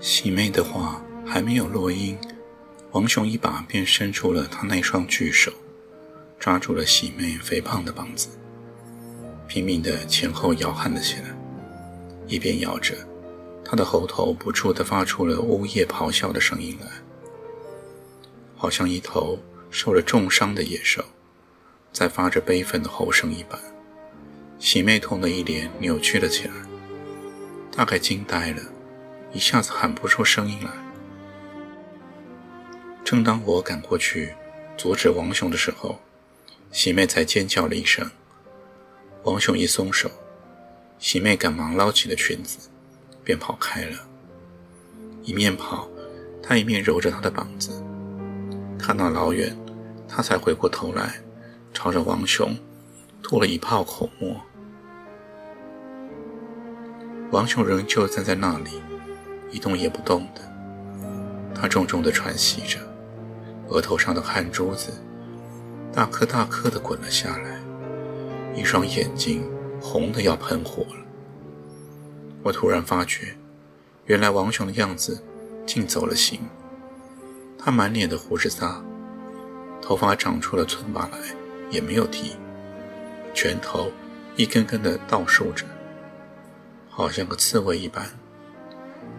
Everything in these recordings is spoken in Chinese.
喜妹的话还没有落音，王雄一把便伸出了他那双巨手，抓住了喜妹肥胖的膀子，拼命地前后摇撼了起来。一边摇着，他的喉头不住地发出了呜咽咆哮的声音来，好像一头受了重伤的野兽在发着悲愤的吼声一般。喜妹痛得一脸扭曲了起来，大概惊呆了。一下子喊不出声音来。正当我赶过去阻止王雄的时候，喜妹才尖叫了一声。王雄一松手，喜妹赶忙捞起了裙子，便跑开了。一面跑，她一面揉着他的膀子。看到老远，她才回过头来，朝着王雄吐了一泡口沫。王雄仍旧站在那里。一动也不动的，他重重地喘息着，额头上的汗珠子大颗大颗地滚了下来，一双眼睛红得要喷火了。我突然发觉，原来王雄的样子竟走了形，他满脸的胡子渣，头发长出了寸把来，也没有剃，拳头一根根地倒竖着，好像个刺猬一般。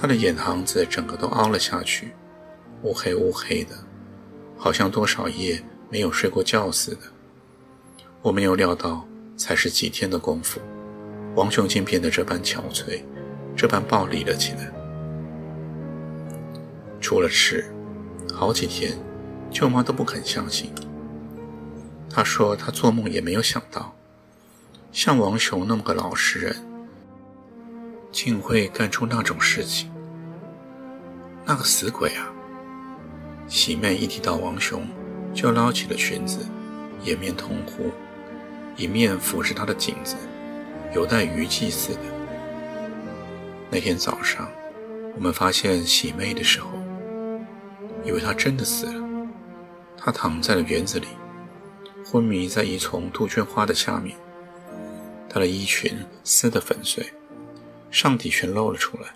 他的眼膛子整个都凹了下去，乌黑乌黑的，好像多少夜没有睡过觉似的。我没有料到，才是几天的功夫，王雄竟变得这般憔悴，这般暴力了起来。出了事，好几天，舅妈都不肯相信。她说她做梦也没有想到，像王雄那么个老实人。竟会干出那种事情！那个死鬼啊！喜妹一提到王雄，就捞起了裙子，掩面痛呼，一面抚着他的颈子，有待余悸似的。那天早上，我们发现喜妹的时候，以为她真的死了。她躺在了园子里，昏迷在一丛杜鹃花的下面，她的衣裙撕得粉碎。上体全露了出来，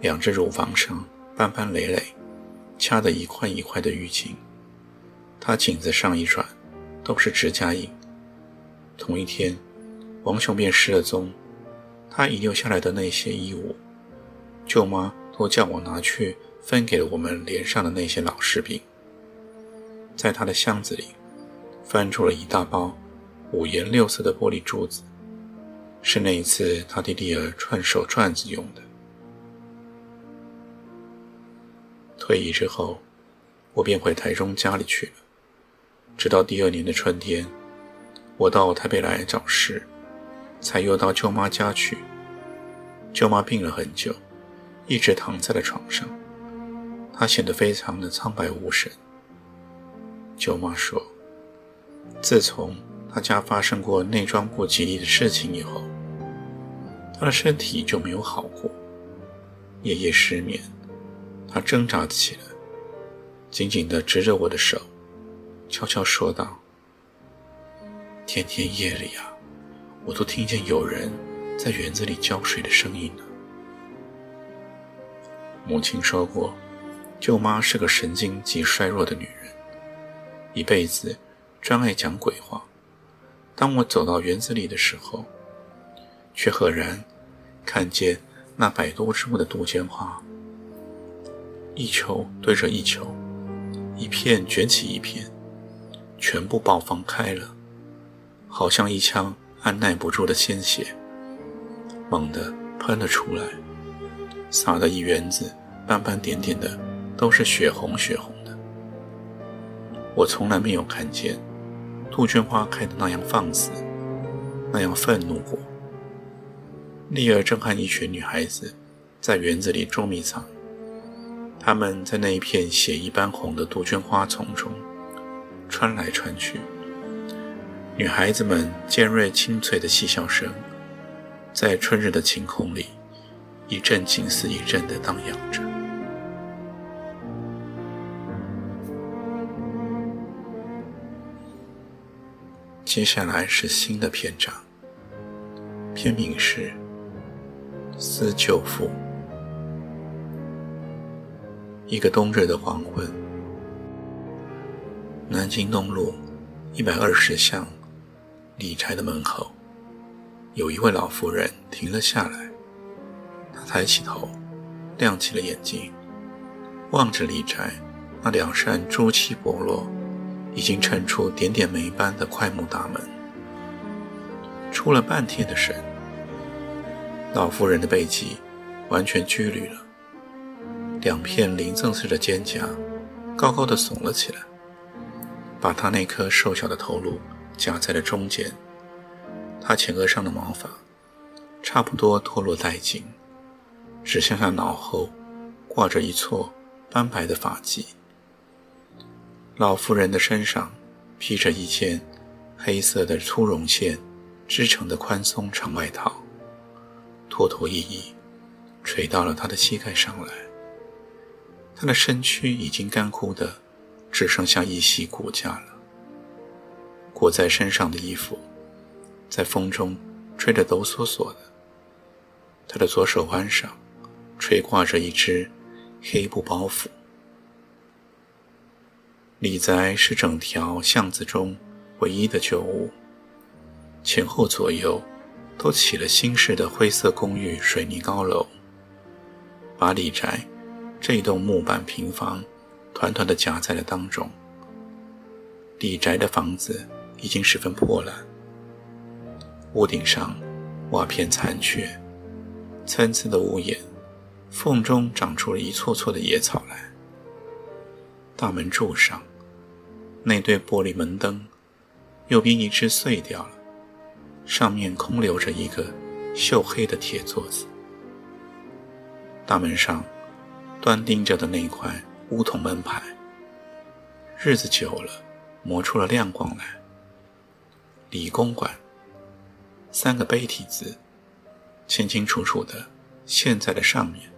两只乳房上斑斑累累，掐得一块一块的淤青。他颈子上一转，都是指甲印。同一天，王雄便失了踪。他遗留下来的那些衣物，舅妈都叫我拿去分给了我们连上的那些老士兵。在他的箱子里，翻出了一大包五颜六色的玻璃珠子。是那一次他替丽儿串手串子用的。退役之后，我便回台中家里去了。直到第二年的春天，我到台北来找事，才又到舅妈家去。舅妈病了很久，一直躺在了床上，她显得非常的苍白无神。舅妈说，自从他家发生过内装不吉利的事情以后。他的身体就没有好过，夜夜失眠。他挣扎起来，紧紧地执着我的手，悄悄说道：“天天夜里啊，我都听见有人在园子里浇水的声音呢。”母亲说过，舅妈是个神经极衰弱的女人，一辈子专爱讲鬼话。当我走到园子里的时候，却赫然。看见那百多株的杜鹃花，一球对着一球，一片卷起一片，全部爆放开了，好像一腔按耐不住的鲜血，猛地喷了出来，洒的一园子斑斑点点的，都是血红血红的。我从来没有看见杜鹃花开的那样放肆，那样愤怒过。丽儿正和一群女孩子在园子里捉迷藏。他们在那一片血一般红的杜鹃花丛中穿来穿去，女孩子们尖锐清脆的嬉笑声，在春日的晴空里一阵紧似一阵的荡漾着。接下来是新的篇章，篇名是《思旧妇》。一个冬日的黄昏，南京东路一百二十巷李宅的门口，有一位老妇人停了下来。她抬起头，亮起了眼睛，望着李宅那两扇朱漆剥落、已经衬出点点霉斑的快木大门，出了半天的神，老妇人的背脊完全拘捋了。两片鳞赠似的肩胛高高的耸了起来，把她那颗瘦小的头颅夹在了中间。她前额上的毛发差不多脱落殆尽，只剩下脑后挂着一撮斑白的发髻。老妇人的身上披着一件黑色的粗绒线织成的宽松长外套，拖拖曳曳垂到了他的膝盖上来。他的身躯已经干枯的，只剩下一袭骨架了。裹在身上的衣服，在风中吹得抖嗦嗦的。他的左手腕上，垂挂着一只黑布包袱。李宅是整条巷子中唯一的旧屋，前后左右都起了新式的灰色公寓水泥高楼，把李宅。这栋木板平房，团团的夹在了当中。李宅的房子已经十分破烂，屋顶上瓦片残缺，参差的屋檐缝中长出了一簇簇的野草来。大门柱上那对玻璃门灯，右边一只碎掉了，上面空留着一个锈黑的铁座子。大门上。端钉着的那块乌铜门牌，日子久了，磨出了亮光来。李公馆三个碑体字，清清楚楚的现在的上面。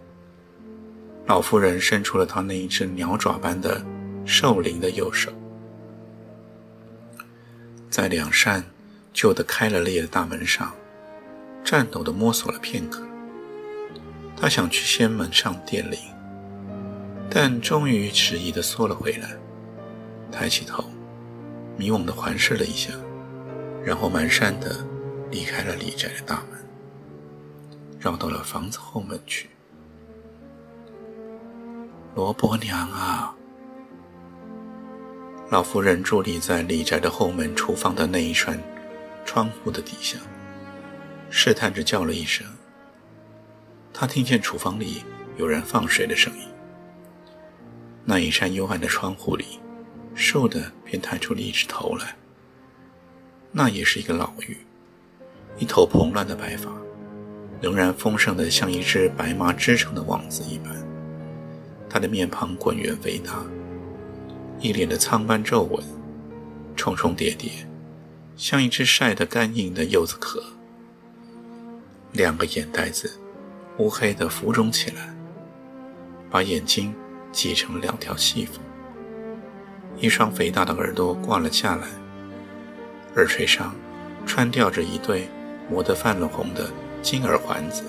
老妇人伸出了她那一只鸟爪般的瘦灵的右手，在两扇旧的开了裂的大门上，颤抖的摸索了片刻。他想去仙门上电铃。但终于迟疑地缩了回来，抬起头，迷惘地环视了一下，然后蹒跚地离开了李宅的大门，绕到了房子后门去。罗伯娘啊！老夫人伫立在李宅的后门厨房的那一扇窗户的底下，试探着叫了一声。他听见厨房里有人放水的声音。那一扇幽暗的窗户里，瘦的便探出了一只头来。那也是一个老妪，一头蓬乱的白发，仍然丰盛的像一只白麻织成的网子一般。他的面庞滚圆肥大，一脸的苍斑皱纹，重重叠叠，像一只晒得干硬的柚子壳。两个眼袋子乌黑的浮肿起来，把眼睛。挤成两条细缝，一双肥大的耳朵挂了下来，耳垂上穿吊着一对磨得泛了红的金耳环子。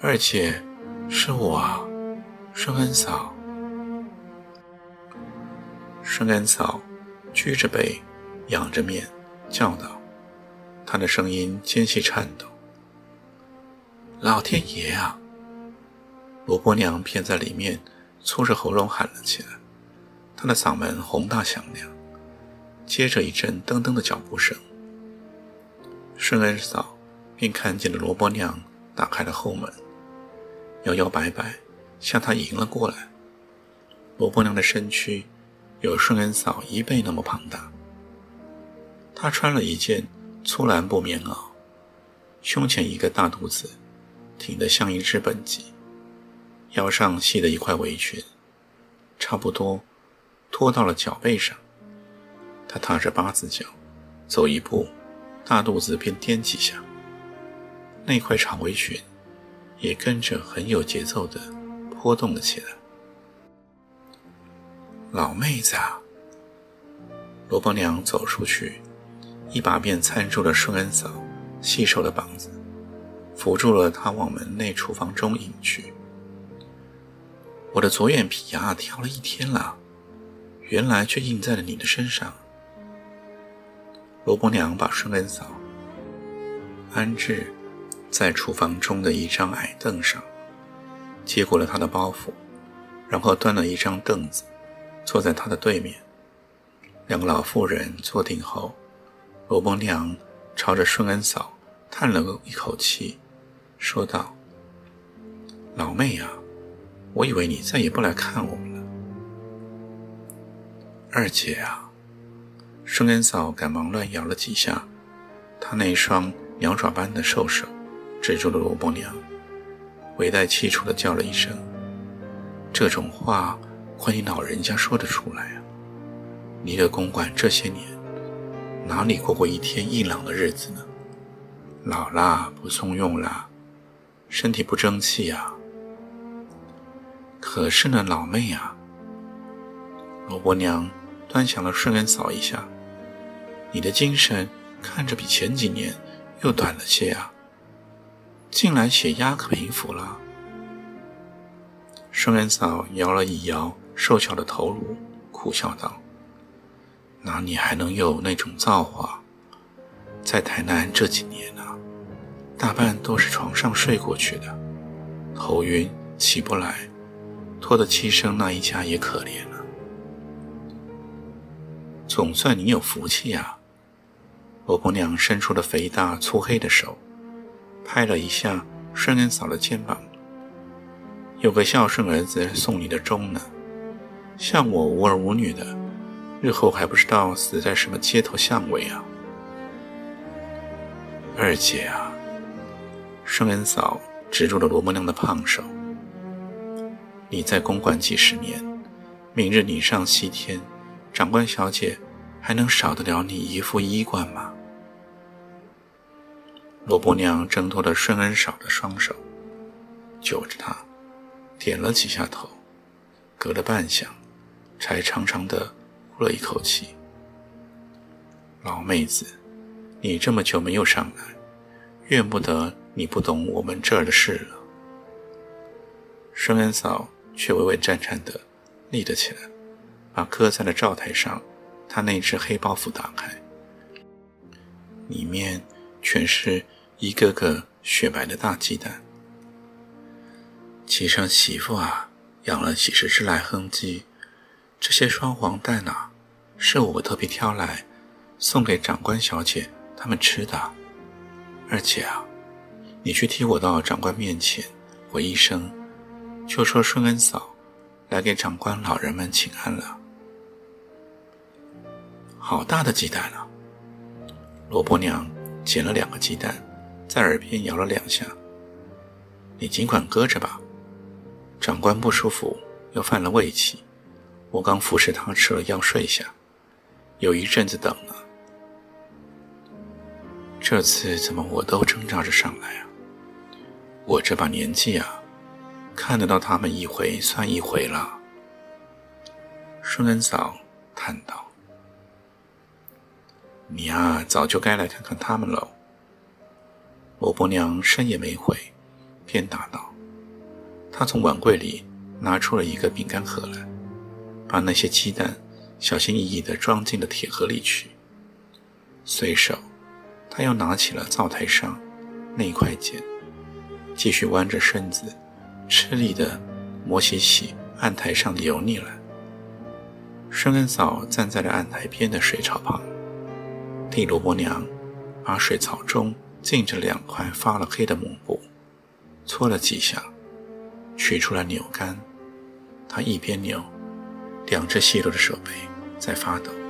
二姐，是我啊，顺恩嫂。顺恩嫂撅着背，仰着面叫道，她的声音尖细颤抖：“老天爷啊！”罗伯娘便在里面粗着喉咙喊了起来，她的嗓门宏大响亮。接着一阵噔噔的脚步声，顺恩嫂便看见了罗伯娘打开了后门，摇摇摆摆向她迎了过来。罗伯娘的身躯有顺恩嫂一倍那么庞大，她穿了一件粗蓝布棉袄，胸前一个大肚子挺得像一只笨鸡，腰上系的一块围裙，差不多拖到了脚背上。他踏着八字脚，走一步，大肚子便颠几下，那块长围裙也跟着很有节奏地波动了起来。老妹子啊！罗伯娘走出去，一把便搀住了顺恩嫂细瘦的膀子，扶住了她往门内厨房中引去。我的左眼皮呀，跳了一天了，原来却印在了你的身上。罗伯娘把顺恩嫂安置在厨房中的一张矮凳上，接过了她的包袱，然后端了一张凳子，坐在她的对面。两个老妇人坐定后，罗伯娘朝着顺恩嫂叹了一口气，说道：“老妹呀，我以为你再也不来看我们了。”二姐啊，顺恩嫂赶忙乱摇了几下，她那双鸟爪般的瘦手，止住了罗伯娘，微带气楚的叫了一声：“这种话，怪你老人家说得出来啊！”你的公馆这些年，哪里过过一天硬朗的日子呢？老啦，不送用啦，身体不争气呀。可是呢，老妹啊，罗伯娘端详了顺恩嫂一下，你的精神看着比前几年又短了些啊。近来血压可平复了。顺恩嫂摇了一摇瘦小的头颅，苦笑道。哪里还能有那种造化？在台南这几年啊，大半都是床上睡过去的，头晕起不来，拖得七生那一家也可怜了。总算你有福气呀！罗婆娘伸出了肥大粗黑的手，拍了一下顺恩嫂的肩膀。有个孝顺儿子送你的钟呢，像我无儿无女的。日后还不知道死在什么街头巷尾啊！二姐啊，圣恩嫂执住了罗伯娘的胖手。你在公馆几十年，明日你上西天，长官小姐还能少得了你一副衣冠吗？罗伯娘挣脱了顺恩嫂的双手，揪着她，点了几下头，隔了半晌，才长长的。呼了一口气，老妹子，你这么久没有上来，怨不得你不懂我们这儿的事了。顺恩嫂却微微颤颤的立了起来，把搁在了灶台上她那只黑包袱打开，里面全是一个个雪白的大鸡蛋。骑上媳妇啊，养了几十只来哼鸡。这些双黄蛋啊，是我特别挑来送给长官小姐他们吃的。二姐啊，你去替我到长官面前回一声，就说顺恩嫂来给长官老人们请安了。好大的鸡蛋啊！罗伯娘捡了两个鸡蛋，在耳边摇了两下。你尽管搁着吧，长官不舒服，又犯了胃气。我刚服侍他吃了药，睡下，有一阵子等了。这次怎么我都挣扎着上来啊？我这把年纪啊，看得到他们一回算一回了。顺恩嫂叹道：“你呀，早就该来看看他们喽。”罗伯娘声也没回，便答道：“她从碗柜里拿出了一个饼干盒来。”把那些鸡蛋小心翼翼地装进了铁盒里去。随手，他又拿起了灶台上那块剪，继续弯着身子，吃力地磨起起案台上的油腻来。顺恩嫂站在了案台边的水槽旁，替罗伯娘把水槽中浸着两块发了黑的抹布搓了几下，取出了扭杆。她一边扭。两只细弱的手背在发抖。